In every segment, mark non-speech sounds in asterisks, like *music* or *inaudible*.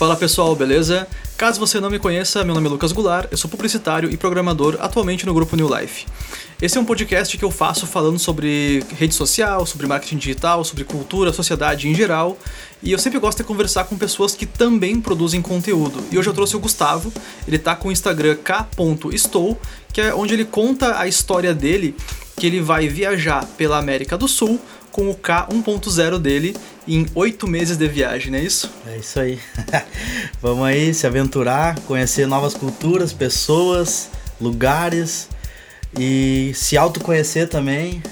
Fala pessoal, beleza? Caso você não me conheça, meu nome é Lucas Goulart, eu sou publicitário e programador atualmente no grupo New Life. Esse é um podcast que eu faço falando sobre rede social, sobre marketing digital, sobre cultura, sociedade em geral, e eu sempre gosto de conversar com pessoas que também produzem conteúdo. E hoje eu trouxe o Gustavo, ele tá com o Instagram k.estou, que é onde ele conta a história dele, que ele vai viajar pela América do Sul com o K 1.0 dele em oito meses de viagem, não é isso? É isso aí. *laughs* Vamos aí se aventurar, conhecer novas culturas, pessoas, lugares e se autoconhecer também.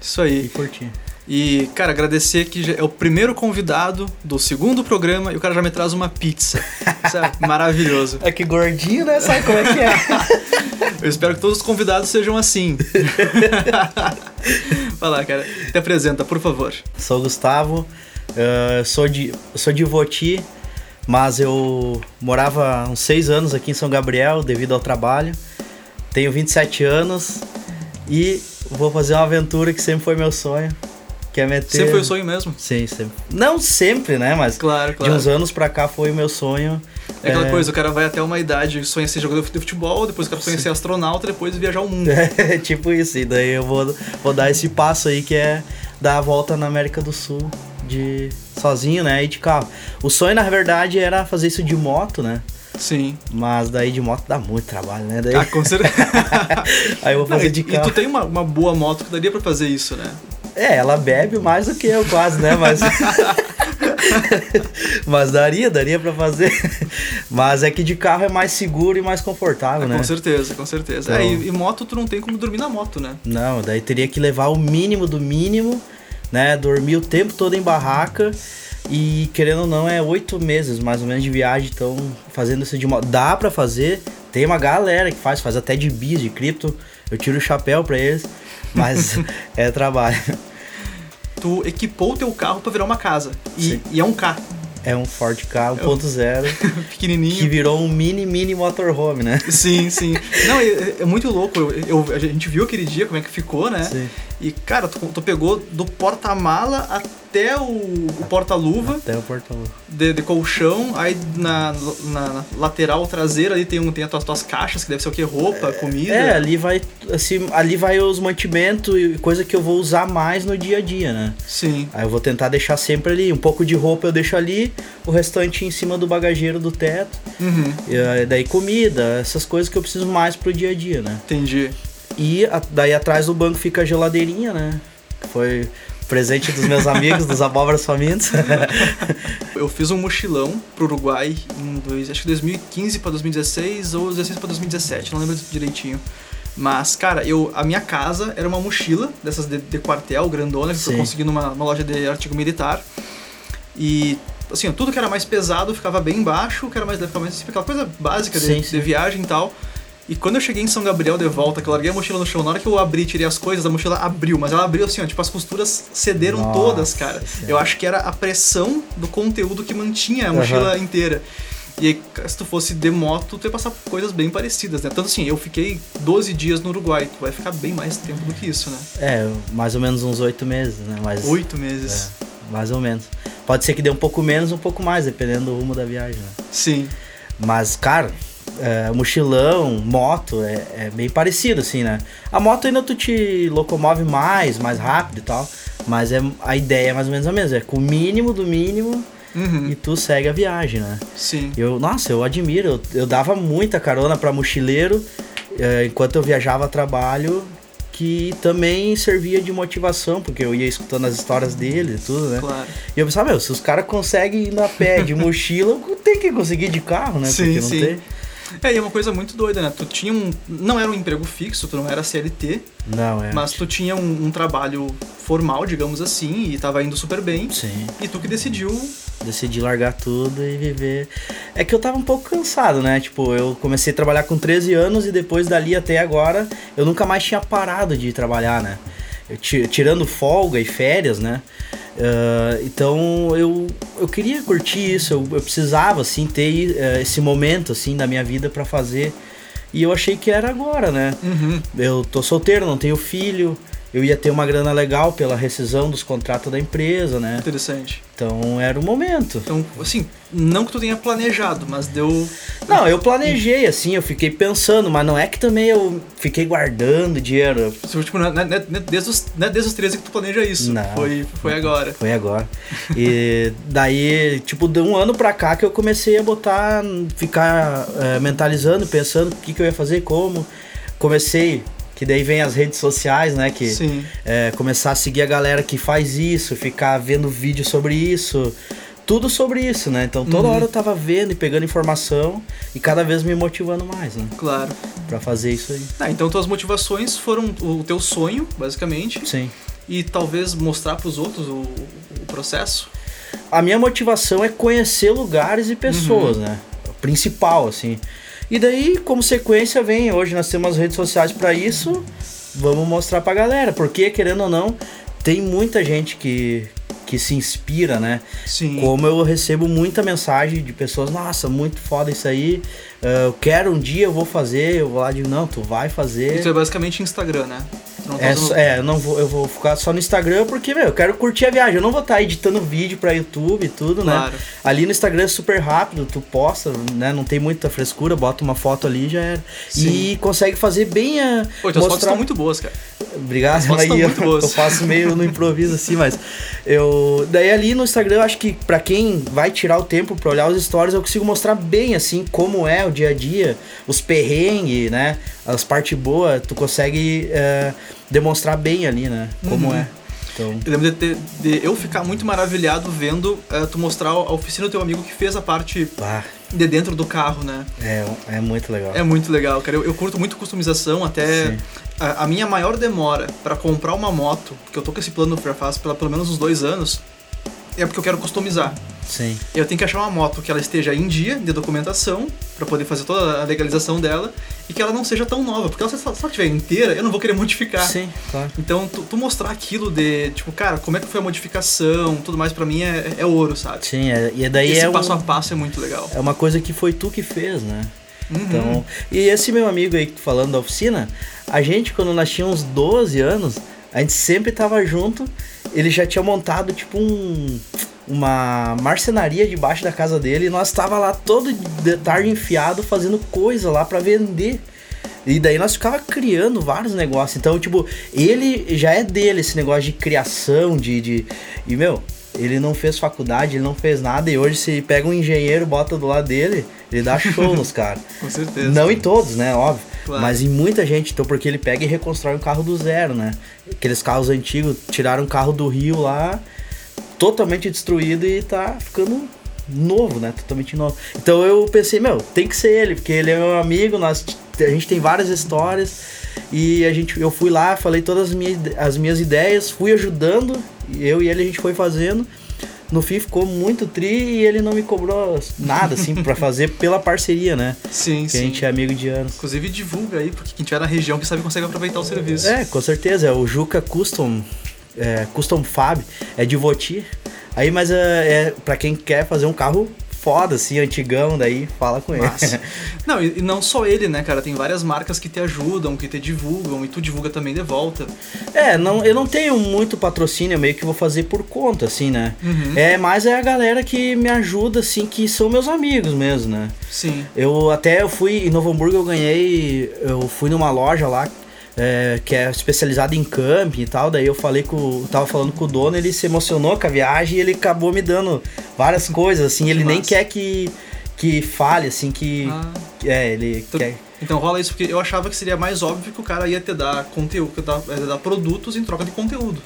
Isso aí. E curtir. E, cara, agradecer que é o primeiro convidado do segundo programa e o cara já me traz uma pizza. *laughs* Isso é maravilhoso. É que gordinho, né? Sabe como é que é? *laughs* Eu espero que todos os convidados sejam assim. Vai lá, cara. Te apresenta, por favor. Sou o Gustavo, uh, sou, de, sou de Voti, mas eu morava uns seis anos aqui em São Gabriel devido ao trabalho. Tenho 27 anos e vou fazer uma aventura que sempre foi meu sonho. Que é meter... Sempre foi o sonho mesmo? Sim, sempre. Não sempre, né? Mas claro, claro. de uns anos pra cá foi o meu sonho. É aquela é... coisa, o cara vai até uma idade, sonha ser jogador de futebol, depois quer sonha ser astronauta, depois viajar o mundo. *laughs* É, tipo isso. E daí eu vou, vou dar esse passo aí que é dar a volta na América do Sul de sozinho, né? E de carro. O sonho, na verdade, era fazer isso de moto, né? Sim. Mas daí de moto dá muito trabalho, né? Daí... Ah, com certeza. *laughs* Aí eu vou fazer Não, de carro. E tu tem uma, uma boa moto que daria pra fazer isso, né? É, ela bebe mais do que eu quase, né? Mas. *laughs* *laughs* Mas daria, daria para fazer. Mas é que de carro é mais seguro e mais confortável, é, né? Com certeza, com certeza. Então... É, e, e, moto tu não tem como dormir na moto, né? Não, daí teria que levar o mínimo do mínimo, né? Dormir o tempo todo em barraca. E querendo ou não, é oito meses mais ou menos de viagem, então fazendo isso de moto. Dá para fazer, tem uma galera que faz, faz até de bis, de cripto. Eu tiro o chapéu para eles, mas *laughs* é trabalho tu equipou o teu carro para virar uma casa. E, e, é um K. É um Ford K 1.0. É *laughs* pequenininho. Que virou um mini, mini motorhome, né? Sim, sim. *laughs* Não, é, é muito louco. Eu, eu, a gente viu aquele dia como é que ficou, né? Sim. E, cara, tu, tu pegou do porta-mala até o, o porta-luva. Até o porta-luva. De, de, colchão, aí na, na, na, lateral traseira ali tem, um, tem as tuas, tuas caixas, que deve ser o que? Roupa, é, comida. É, ali vai. Assim, ali vai os mantimentos e coisa que eu vou usar mais no dia a dia, né? Sim. Aí eu vou tentar deixar sempre ali. Um pouco de roupa eu deixo ali, o restante em cima do bagageiro do teto. Uhum. E, daí comida, essas coisas que eu preciso mais pro dia a dia, né? Entendi. E a, daí atrás do banco fica a geladeirinha, né? Foi presente dos meus amigos, dos abóboras famintos. *laughs* eu fiz um mochilão pro Uruguai em dois, acho que 2015 para 2016 ou 2016 para 2017, não lembro direitinho. Mas, cara, eu, a minha casa era uma mochila dessas de, de quartel, grandona, que Sim. eu consegui numa, numa loja de artigo militar. E, assim, tudo que era mais pesado ficava bem embaixo, que era mais, ficava mais aquela coisa básica de, sim, sim. de viagem e tal. E quando eu cheguei em São Gabriel de volta, que eu larguei a mochila no chão, na hora que eu abri, tirei as coisas, a mochila abriu, mas ela abriu assim, ó, tipo, as costuras cederam Nossa, todas, cara. Eu acho que era a pressão do conteúdo que mantinha a mochila uhum. inteira. E aí, se tu fosse de moto, tu ia passar por coisas bem parecidas, né? Tanto assim, eu fiquei 12 dias no Uruguai, tu vai ficar bem mais tempo do que isso, né? É, mais ou menos uns 8 meses, né? Mais, 8 meses. É, mais ou menos. Pode ser que dê um pouco menos, um pouco mais, dependendo do rumo da viagem, né? Sim. Mas, cara, é, mochilão, moto, é, é, bem parecido, assim, né? A moto ainda tu te locomove mais, mais rápido e tal, mas é, a ideia é mais ou menos a mesma, é com o mínimo do mínimo uhum. e tu segue a viagem, né? Sim. Eu, nossa, eu admiro, eu, eu dava muita carona para mochileiro é, enquanto eu viajava a trabalho, que também servia de motivação, porque eu ia escutando as histórias deles e tudo, né? Claro. E eu pensava, meu, se os caras conseguem ir na pé de *laughs* mochila, tem que conseguir de carro, né? Sim, porque não sim. tem. É, e é uma coisa muito doida, né? Tu tinha um. Não era um emprego fixo, tu não era CLT. Não, é. Mas tu tinha um, um trabalho formal, digamos assim, e tava indo super bem. Sim. E tu que decidiu. Decidi largar tudo e viver. É que eu tava um pouco cansado, né? Tipo, eu comecei a trabalhar com 13 anos e depois dali até agora eu nunca mais tinha parado de trabalhar, né? Tirando folga e férias, né? Uh, então eu, eu queria curtir isso, eu, eu precisava assim ter uh, esse momento assim da minha vida para fazer e eu achei que era agora, né? Uhum. Eu tô solteiro, não tenho filho, eu ia ter uma grana legal pela rescisão dos contratos da empresa, né? Interessante. Então era o momento. Então, assim, não que tu tenha planejado, mas deu. Não, eu planejei, assim, eu fiquei pensando, mas não é que também eu fiquei guardando dinheiro. Tipo, não é, não é- é desde, os, não é desde os 13 que tu planeja isso. Não. Foi, foi agora. Foi agora. E daí, tipo, de um ano pra cá que eu comecei a botar, ficar eh, mentalizando, pensando o que, que eu ia fazer, como. Comecei, que daí vem as redes sociais, né? Que Sim. é, começar a seguir a galera que faz isso, ficar vendo vídeo sobre isso, tudo sobre isso, né? Então toda Uhum. hora eu tava vendo e pegando informação e cada vez me motivando mais, né? Claro. Pra fazer isso aí. Ah, então tuas motivações foram o teu sonho, basicamente, Sim. e talvez mostrar pros outros o, o processo. A minha motivação é conhecer lugares e pessoas, né? Principal, assim. E daí, como sequência, vem. Hoje nós temos as redes sociais pra isso. Vamos mostrar pra galera. Porque, querendo ou não, tem muita gente que, que se inspira, né? Sim. Como eu recebo muita mensagem de pessoas, nossa, muito foda isso aí. ah, eu quero um dia, eu vou fazer. Eu vou lá e digo, não, tu vai fazer. Isso é basicamente Instagram, né? Não tá É, só- é, eu não vou, eu vou ficar só no Instagram porque, meu, eu quero curtir a viagem. Eu não vou estar editando vídeo pra YouTube e tudo, Claro. né? Ali no Instagram é super rápido, tu posta, né? Não tem muita frescura, bota uma foto ali e já era. Sim. E consegue fazer bem a. Pô, tuas fotos estão muito boas, cara. Obrigado, As aí eu, eu faço meio no improviso assim, mas eu daí ali no Instagram eu acho que pra quem vai tirar o tempo pra olhar os stories eu consigo mostrar bem assim como é o dia a dia, os perrengues, né, as partes boas, tu consegue é, demonstrar bem ali, né, como Uhum. é. Então, Eu lembro de, ter- de eu ficar muito maravilhado vendo eh, tu mostrar a oficina do teu amigo que fez a parte ah, de dentro do carro, né? é, é muito legal. É muito legal, cara. Eu, eu curto muito customização, até a, a minha maior demora pra comprar uma moto, que eu tô com esse plano já faz pela, pelo menos uns dois anos, é porque eu quero customizar. Sim. Eu tenho que achar uma moto que ela esteja em dia de documentação, pra poder fazer toda a legalização dela, e que ela não seja tão nova, porque se ela estiver inteira, eu não vou querer modificar. Sim, claro. Então, tu, tu mostrar aquilo de, tipo, cara, como é que foi a modificação, tudo mais, pra mim é, é ouro, sabe? Sim, é, e daí Esse é, um- passo a passo é muito legal. é uma coisa que foi tu que fez, né? Uhum. Então, e esse meu amigo aí falando da oficina, a gente quando nós tínhamos 12 anos, a gente sempre tava junto, ele já tinha montado tipo um uma marcenaria debaixo da casa dele e nós tava lá todo de tarde enfiado fazendo coisa lá pra vender. E daí nós ficava criando vários negócios. Então, tipo, ele já é dele esse negócio de criação, de. de e, meu, ele não fez faculdade, ele não fez nada. E hoje, se pega um engenheiro, bota do lado dele, ele dá show *laughs* nos caras. Com certeza. Não em todos, né? Óbvio. Claro. Mas em muita gente, então, porque ele pega e reconstrói um carro do zero, né? Aqueles carros antigos, tiraram um carro do Rio lá, totalmente destruído e tá ficando novo, né? Totalmente novo. Então eu pensei, meu, tem que ser ele, porque ele é meu amigo, nós, a gente tem várias histórias e a gente, eu fui lá, falei todas as minhas, as minhas ideias, fui ajudando, eu e ele a gente foi fazendo. No fim ficou muito tri e ele não me cobrou nada, assim, pra *laughs* fazer pela parceria, né? Sim, Que sim. a gente é amigo de anos. Inclusive divulga aí, porque quem tiver na região que sabe consegue aproveitar o serviço. É, com certeza. É o Juca Custom, é, Custom Fab, é de Voti. Aí, mas é, é para quem quer fazer um carro foda, assim, antigão, daí fala com ele. Massa. *laughs* Não, e, e não só ele, né, cara? Tem várias marcas que te ajudam, que te divulgam, e tu divulga também de volta. É, não, eu não tenho muito patrocínio, eu meio que vou fazer por conta, assim, né? Uhum. É, mas é a galera que me ajuda, assim, que são meus amigos mesmo, né? Sim. Eu até eu fui em Novo Hamburgo, eu ganhei. Eu fui numa loja lá é, que é especializada em camping e tal. Daí eu falei com. eu Tava falando com o dono, ele se emocionou com a viagem e ele acabou me dando várias coisas, assim. Ele nem massa. quer que, que fale, assim, que. Ah. É, ele Então, quer. então rola isso, porque eu achava que seria mais óbvio que o cara ia te dar conteúdo, que dar, ia dar produtos em troca de conteúdo.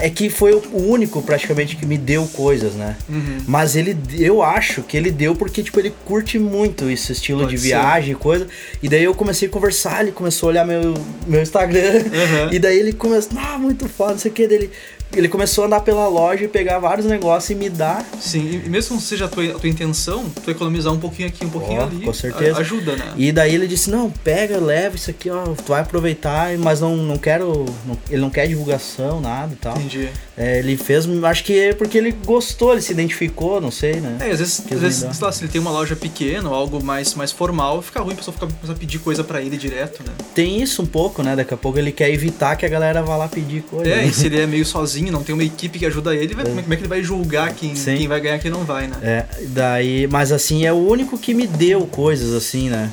É que foi o único praticamente que me deu coisas, né? Uhum. Mas ele, eu acho que ele deu porque, tipo, ele curte muito esse estilo Pode de viagem e coisa. E daí eu comecei a conversar, ele começou a olhar meu, meu Instagram. Uhum. E daí ele começou, ah, muito foda, não sei o que. Dele, ele começou a andar pela loja e pegar vários negócios e me dar. Sim, e mesmo que seja a tua, a tua intenção, tu economizar um pouquinho aqui, um pouquinho Ó, ali, com certeza. ajuda, né? E daí ele disse, não, pega, leva isso aqui, ó, tu vai aproveitar, mas não, não quero. não- ele não quer divulgação, nada e tal. Entendi. É, ele fez, acho que é porque ele gostou, ele se identificou, não sei, né? É, às vezes, às vezes sei lá, se ele tem uma loja pequena ou algo mais, mais formal, fica ruim a pessoa ficar, começar a pedir coisa pra ele direto, né? Tem isso um pouco, né? Daqui a pouco ele quer evitar que a galera vá lá pedir coisa. É, né? e se ele é meio sozinho, não tem uma equipe que ajuda ele, vai- como é como é que ele vai julgar quem, Sim. quem vai ganhar e quem não vai, né? É, daí, mas assim, é o único que me deu coisas assim, né?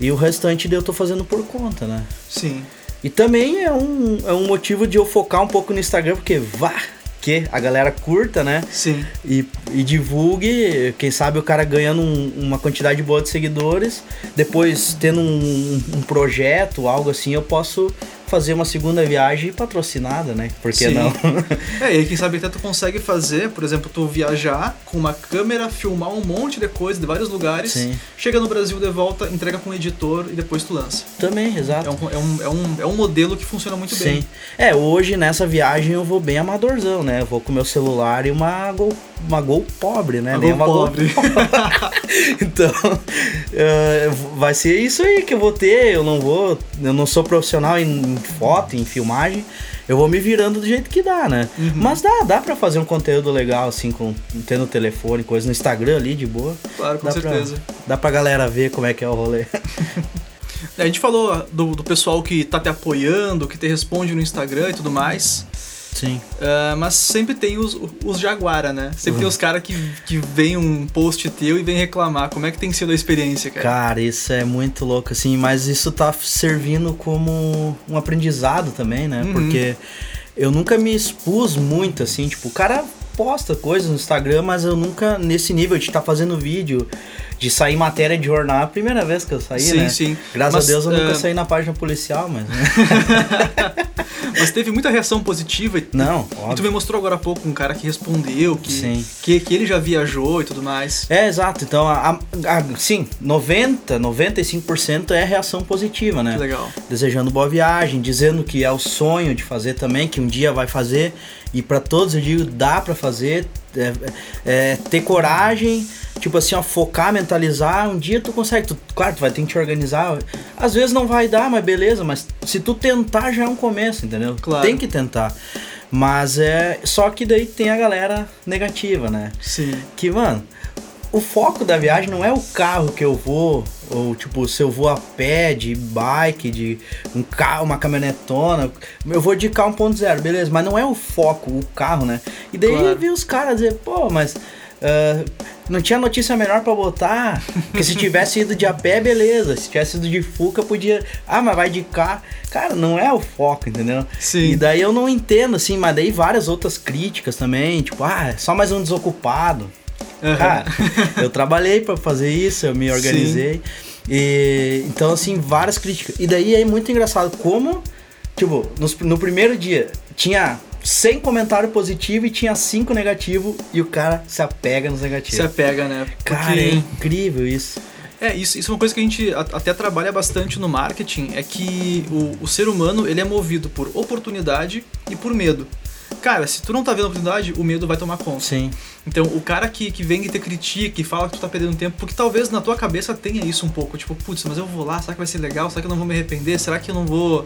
E o restante eu tô fazendo por conta, né? Sim. E também é um, é um motivo de eu focar um pouco no Instagram, porque vá, que a galera curta, né? Sim. E, e divulgue, quem sabe o cara ganhando um- uma quantidade boa de seguidores, depois tendo um, um projeto, algo assim, eu posso fazer uma segunda viagem patrocinada, né? Por que Sim. não? *laughs* É, e aí quem sabe até tu consegue fazer, por exemplo, tu viajar com uma câmera, filmar um monte de coisa de vários lugares, Sim. chega no Brasil de volta, entrega com um editor e depois tu lança. também, exato. É um, é um, é um, é um modelo que funciona muito Sim. bem. É, hoje nessa viagem eu vou bem amadorzão, né? Eu vou com meu celular e uma Gol, uma Gol pobre, né? Uma Nem Gol uma pobre. *laughs* então, é, vai ser isso aí que eu vou ter. Eu não vou, eu não sou profissional em foto, em filmagem. Eu vou me virando do jeito que dá, né? Uhum. Mas dá, dá pra fazer um conteúdo legal, assim, com tendo telefone, coisa no Instagram ali, de boa. Claro, com dá certeza. Pra, dá pra galera ver como é que é o rolê. *laughs* A gente falou do, do pessoal que tá te apoiando, que te responde no Instagram e tudo mais. Sim. Ah, mas sempre tem os, os Jaguara, né? Sempre Uhum. tem os caras que, que vem um post teu e vem reclamar. Como é que tem sido a experiência, cara? Cara, isso é muito louco, assim, mas isso tá servindo como um aprendizado também, né? Uhum. Porque eu nunca me expus muito, assim, tipo, o cara posta coisas no Instagram, mas eu nunca, nesse nível de estar fazendo vídeo, de sair matéria de jornal, é a primeira vez que eu saí, sim, né? sim. Graças Mas, a Deus eu nunca ah, saí na página policial, mas. né? *laughs* Mas teve muita reação positiva. E, Não, e tu óbvio. me mostrou agora há pouco um cara que respondeu, que, Sim. que, que ele já viajou e tudo mais. É, exato. Então, a, a- a- sim, 90, 95% é reação positiva, né? Que legal. desejando boa viagem, dizendo que é o sonho de fazer também, que um dia vai fazer. E pra todos eu digo, dá pra fazer, é, é, ter coragem, tipo assim, ó, focar, mentalizar, um dia tu consegue, tu, claro, tu vai ter que te organizar. Às vezes não vai dar, mas beleza, mas se tu tentar já é um começo, entendeu? Claro. Tem que tentar. Mas é. Só que daí tem a galera negativa, né? Sim. que, mano, o foco da viagem não é o carro que eu vou, ou tipo, se eu vou a pé, de bike, de um carro, uma caminhonetona. Eu vou de carro 1.0, beleza, mas não é o foco, o carro, né? E daí Claro. vem os caras dizer, pô, mas. ah, não tinha notícia melhor pra botar. Que se tivesse ido de a pé, beleza. Se tivesse ido de Fuca, podia. Ah, mas vai de carro. Cara, não é o foco, entendeu? Sim. E daí eu não entendo, assim, mas daí várias outras críticas também, tipo, ah, é só mais um desocupado. Aham. Cara, eu trabalhei pra fazer isso, eu me organizei. E, então, assim, várias críticas. E daí é muito engraçado como, tipo, nos- no, primeiro dia tinha 100 comentários positivos e tinha 5 negativos e o cara se apega nos negativos. Se apega, né? Cara, é incrível isso. É, isso, isso é uma coisa que a gente até trabalha bastante no marketing, é que o, o ser humano ele é movido por oportunidade e por medo. Cara, se tu não tá vendo a oportunidade, o medo vai tomar conta. Sim. Então, o cara que, que vem e te critica e fala que tu tá perdendo tempo, porque talvez na tua cabeça tenha isso um pouco, tipo, putz, mas eu vou lá, será que vai ser legal? Será que eu não vou me arrepender? Será que eu não vou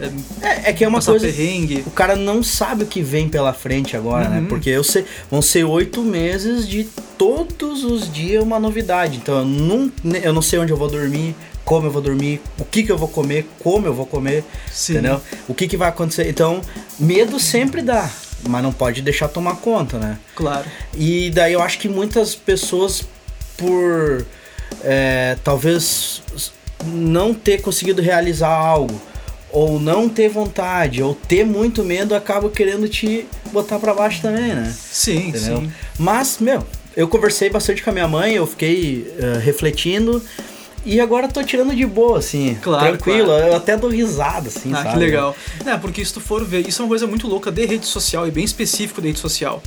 é, É, é que é uma coisa. perrengue? O cara não sabe o que vem pela frente agora, Uhum. né? Porque eu sei, vão ser oito meses de todos os dias uma novidade. Então eu não, eu não sei onde eu vou dormir, como eu vou dormir, o que, que eu vou comer, como eu vou comer, Sim. entendeu? O que, que vai acontecer. Então, medo sempre dá, mas não pode deixar tomar conta, né? Claro. E daí eu acho que muitas pessoas, por é, talvez não ter conseguido realizar algo, ou não ter vontade, ou ter muito medo, acabam querendo te botar pra baixo também, né? Sim, Entendeu? sim. Mas, meu, eu conversei bastante com a minha mãe, eu fiquei eh, refletindo. E agora tô tirando de boa, assim. Claro, tranquilo. claro. Eu até dou risada, assim, Ah, sabe? que legal. É, porque se tu for ver, isso é uma coisa muito louca de rede social e bem específico da rede social.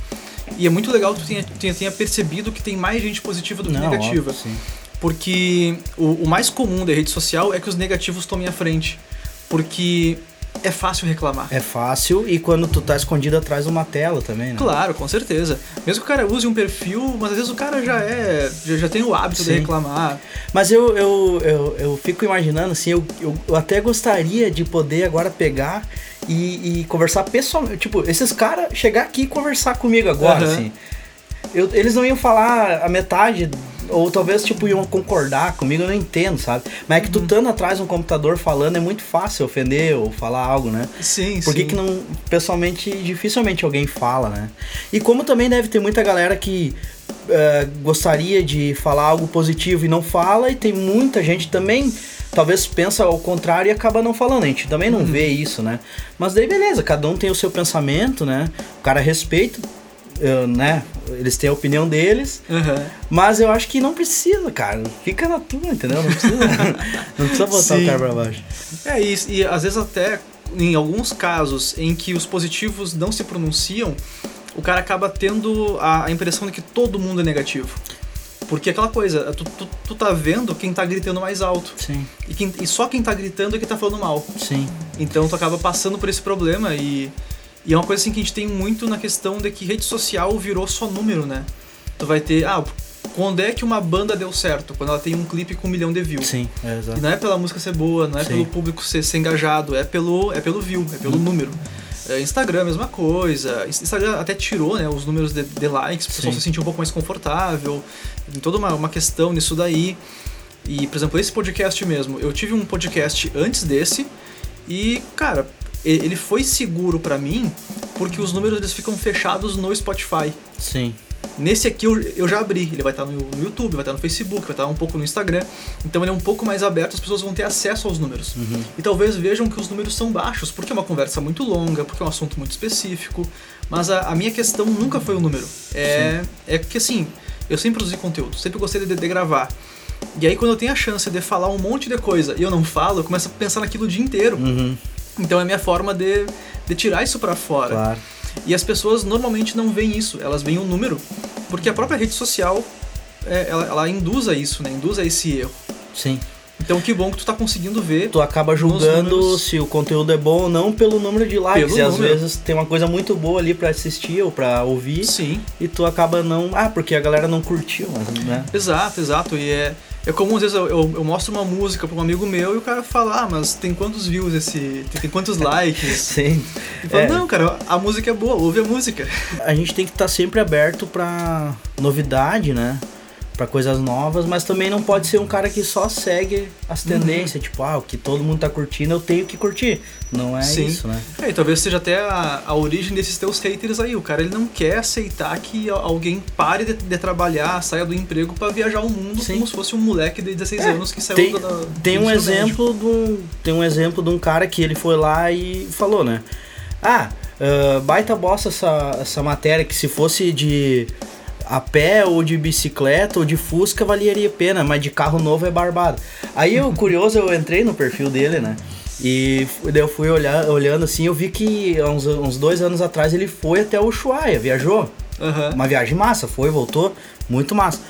E é muito legal que tu tenha, tenha, tenha percebido que tem mais gente positiva do que Não, negativa. óbvio, sim. Porque o, o mais comum da rede social é que os negativos tomem a frente. Porque é fácil reclamar. É fácil e quando tu tá escondido atrás de uma tela também, né? Claro, com certeza. Mesmo que o cara use um perfil, mas às vezes o cara já é. já, já tem o hábito de Sim. reclamar. Mas eu, eu, eu, eu fico imaginando, assim, eu, eu, eu até gostaria de poder agora pegar e, e conversar pessoalmente. Tipo, esses caras chegar aqui e conversar comigo agora, Aham. assim. Eu- eles não iam falar a metade, ou talvez, tipo, iam concordar comigo, eu não entendo, sabe? Mas é que tu estando atrás de um computador falando é muito fácil ofender ou falar algo, né? Sim, Por que, sim. que não. Pessoalmente, dificilmente alguém fala, né? E como também deve ter muita galera que eh, gostaria de falar algo positivo e não fala, e tem muita gente também. Talvez pensa ao contrário e acaba não falando. A gente também Uhum. não vê isso, né? Mas daí beleza, cada um tem o seu pensamento, né? O cara respeita, eh, né? Eles têm a opinião deles. Aham. Mas eu acho que não precisa, cara. Fica na tua, entendeu? Não precisa, *laughs* não precisa botar Sim. o cara pra baixo. É isso, e às vezes até em alguns casos em que os positivos não se pronunciam, o cara acaba tendo a, a impressão de que todo mundo é negativo. Porque aquela coisa, tu, tu, tu tá vendo quem tá gritando mais alto. Sim, E, quem- e só quem tá gritando é que tá falando mal. sim. Então tu acaba passando por esse problema e, e é uma coisa assim que a gente tem muito na questão de que rede social virou só número, né? Tu vai ter, ah, quando é que uma banda deu certo? Quando ela tem um clipe com um milhão de views. Sim, é E exato. não é pela música ser boa, não é Sim. pelo público ser, ser engajado, é pelo, é pelo view, é pelo número. É, Instagram, mesma coisa. Instagram até tirou né, os números de, de likes, o pessoal se sentir um pouco mais confortável. Tem toda uma, uma questão nisso daí. E, por exemplo, esse podcast mesmo, eu tive um podcast antes desse e, cara, e- ele foi seguro pra mim porque os números eles ficam fechados no Spotify. Sim. Nesse aqui eu, eu já abri, ele vai estar no, no YouTube, vai estar no Facebook, vai estar um pouco no Instagram. Então ele é um pouco mais aberto, as pessoas vão ter acesso aos números. Uhum. E talvez vejam que os números são baixos, porque é uma conversa muito longa, porque é um assunto muito específico. Mas a, a minha questão nunca foi o número. É, é que assim, eu sempre produzi conteúdo, sempre gostei de, de gravar. E aí quando eu tenho a chance de falar um monte de coisa e eu não falo, eu começo a pensar naquilo o dia inteiro. Uhum. Então é a minha forma de, de tirar isso pra fora. Claro. E as pessoas normalmente não veem isso, elas veem um número, porque a própria rede social é, ela, ela induz a isso, né? Induz a esse erro. Sim. Então que bom que tu tá conseguindo ver. Tu acaba julgando se o conteúdo é bom ou não pelo número de likes. Pelo e às número. vezes tem uma coisa muito boa ali pra assistir ou pra ouvir. Sim, E tu acaba não. Ah, porque a galera não curtiu, mas, né? exato, exato. E é, é como às vezes eu, eu, eu mostro uma música pra um amigo meu e o cara fala, ah, mas tem quantos views esse. Tem, tem quantos *laughs* likes? Sim. E fala, É. não, cara, a música é boa, ouve a música. A gente tem que estar sempre aberto pra novidade, né? Pra coisas novas, mas também não pode ser um cara que só segue as Uhum. tendências. Tipo, ah, o que todo mundo tá curtindo, eu tenho que curtir. Não é Sim. isso, né? É, e talvez seja até a, a origem desses teus haters aí. O cara ele não quer aceitar que alguém pare de, de trabalhar, saia do emprego pra viajar o mundo Sim. como se fosse um moleque de 16 É, anos que saiu tem- da, da- Tem do um médio. exemplo de um, tem um exemplo de um cara que ele foi lá e falou, né? Ah, ah, baita bosta essa, essa matéria que se fosse de a pé ou de bicicleta ou de Fusca valeria a pena, mas de carro novo é barbado. Aí o *laughs* curioso, eu entrei no perfil dele, né? E daí eu fui olhar, olhando assim, eu vi que uns, uns dois anos atrás ele foi até o Ushuaia, viajou. Aham. Uma viagem massa, foi, voltou, muito massa.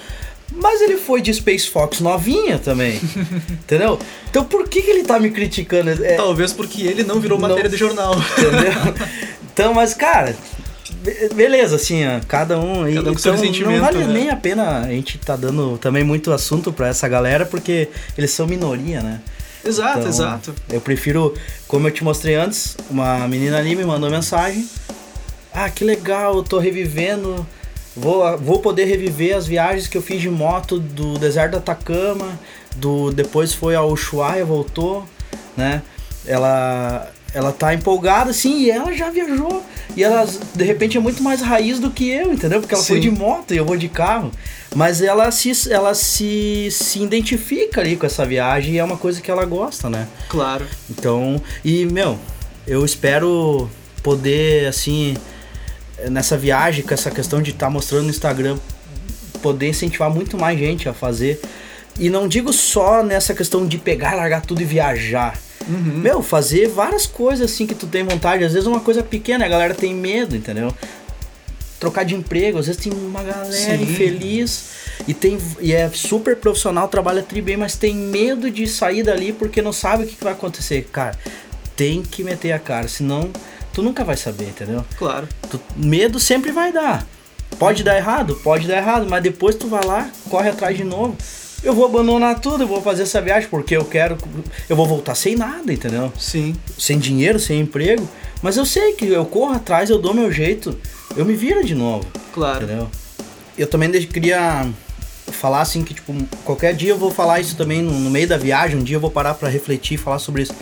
Mas ele foi de Space Fox novinha também. *laughs* entendeu? Então por que, que ele tá me criticando? É, Talvez porque ele não virou Não. matéria de jornal. *laughs* entendeu? Então, mas cara, beleza, assim, cada um. Cada um com seu então, sentimento, não vale né? nem a pena a gente tá dando também muito assunto pra essa galera, porque eles são minoria, né? exato, Então, exato. Eu prefiro, como eu te mostrei antes, uma menina ali me mandou mensagem. Ah, que legal, eu tô revivendo. Vou, vou poder reviver as viagens que eu fiz de moto do deserto do Atacama. Do, depois foi ao Ushuaia, voltou, né? Ela, ela tá empolgada, sim, e ela já viajou. E ela, de repente, é muito mais raiz do que eu, entendeu? Porque ela foi Sim. de moto e eu vou de carro. Mas ela se, ela se, se identifica ali com essa viagem e é uma coisa que ela gosta, né? Claro. Então, e meu, eu espero poder, assim, nessa viagem, com essa questão de estar mostrando no Instagram, poder incentivar muito mais gente a fazer. E não digo só nessa questão de pegar, largar tudo e viajar. Uhum. Meu, fazer várias coisas assim que tu tem vontade. Às vezes uma coisa pequena, a galera tem medo, entendeu? Trocar de emprego, às vezes tem uma galera Sim. infeliz e, tem, e é super profissional, trabalha tri bem, mas tem medo de sair dali porque não sabe o que vai acontecer. Cara, tem que meter a cara, senão tu nunca vai saber, entendeu? Claro. Tu- medo sempre vai dar. Pode dar errado? Pode dar errado, mas depois tu vai lá, corre atrás de novo. Eu vou abandonar tudo, eu vou fazer essa viagem porque eu quero. Eu vou voltar sem nada, entendeu? Sim. Sem dinheiro, sem emprego. Mas eu sei que eu corro atrás, eu dou meu jeito, eu me viro de novo. Claro. Entendeu? Eu também queria falar assim que, tipo, qualquer dia eu vou falar isso também no, no meio da viagem, um dia eu vou parar para refletir e falar sobre isso.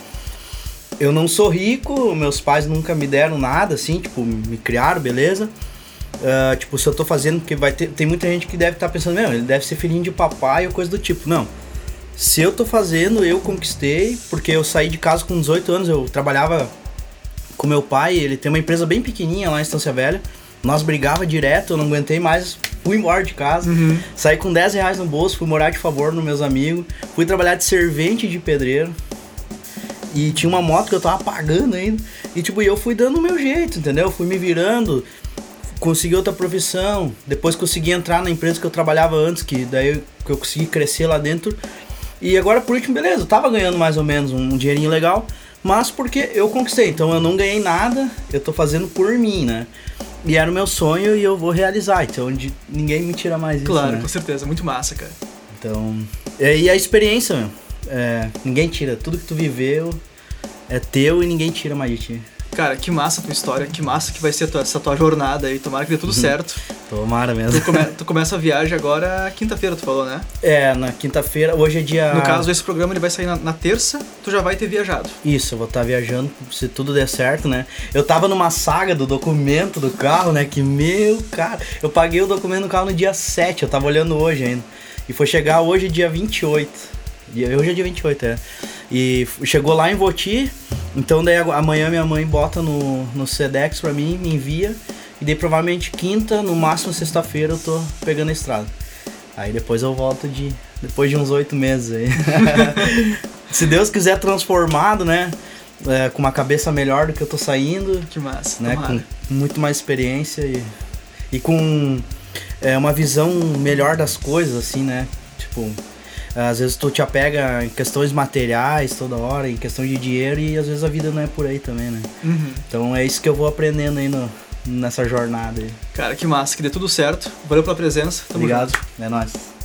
Eu não sou rico, meus pais nunca me deram nada, assim, tipo, me criaram, beleza. Uh, tipo, se eu tô fazendo, porque vai ter. Tem muita gente que deve estar tá pensando, meu, ele deve ser filhinho de papai ou coisa do tipo. Não. Se eu tô fazendo, eu conquistei, porque eu saí de casa com 18 anos, eu trabalhava com meu pai, ele tem uma empresa bem pequenininha lá em Estância Velha. Nós brigava direto, eu não aguentei mais, fui embora de casa, Uhum. saí com 10 reais no bolso, fui morar de favor nos meus amigos, fui trabalhar de servente de pedreiro. E tinha uma moto que eu tava pagando ainda. E tipo, eu fui dando o meu jeito, entendeu? Fui me virando, consegui outra profissão, depois consegui entrar na empresa que eu trabalhava antes, que daí eu, que eu consegui crescer lá dentro. E agora por último, beleza, eu tava ganhando mais ou menos um dinheirinho legal, mas porque eu conquistei, então eu não ganhei nada, eu tô fazendo por mim, né? E era o meu sonho e eu vou realizar, então de, ninguém me tira mais isso, Claro, né? com certeza. Muito massa, cara. Então, e e a experiência, meu, é, ninguém tira, tudo que tu viveu é teu e ninguém tira mais de ti. Cara, que massa a tua história, que massa que vai ser tua- essa tua jornada aí. Tomara que dê tudo Uhum. certo. Tomara Tu, mesmo. come- tu começa a viagem agora quinta-feira, tu falou, né? É, na quinta-feira, hoje é dia. No caso, esse programa ele vai sair na, na terça, tu já vai ter viajado. Isso, eu vou estar viajando, se tudo der certo, né? Eu tava numa saga do documento do carro, né? Que, meu, cara, eu paguei o documento do carro no dia 7, eu tava olhando hoje ainda. E foi chegar hoje, dia 28. Dia- Hoje é dia 28, é. E chegou lá em Voti, então daí amanhã minha mãe bota no, no Sedex pra mim, me envia. E daí provavelmente quinta, no máximo sexta-feira, eu tô pegando a estrada. Aí depois eu volto de. Depois de uns oito meses aí. *laughs* Se Deus quiser transformado, né? é, com uma cabeça melhor do que eu tô saindo, Que massa. né? tomara. Com muito mais experiência e, e com é, uma visão melhor das coisas, assim, né? Tipo, às vezes tu te apega em questões materiais toda hora, em questão de dinheiro, e às vezes a vida não é por aí também, né? Uhum. Então é isso que eu vou aprendendo aí no, nessa jornada aí. Cara, que massa, que dê tudo certo. Valeu pela presença. Tamo Obrigado, junto. é nóis.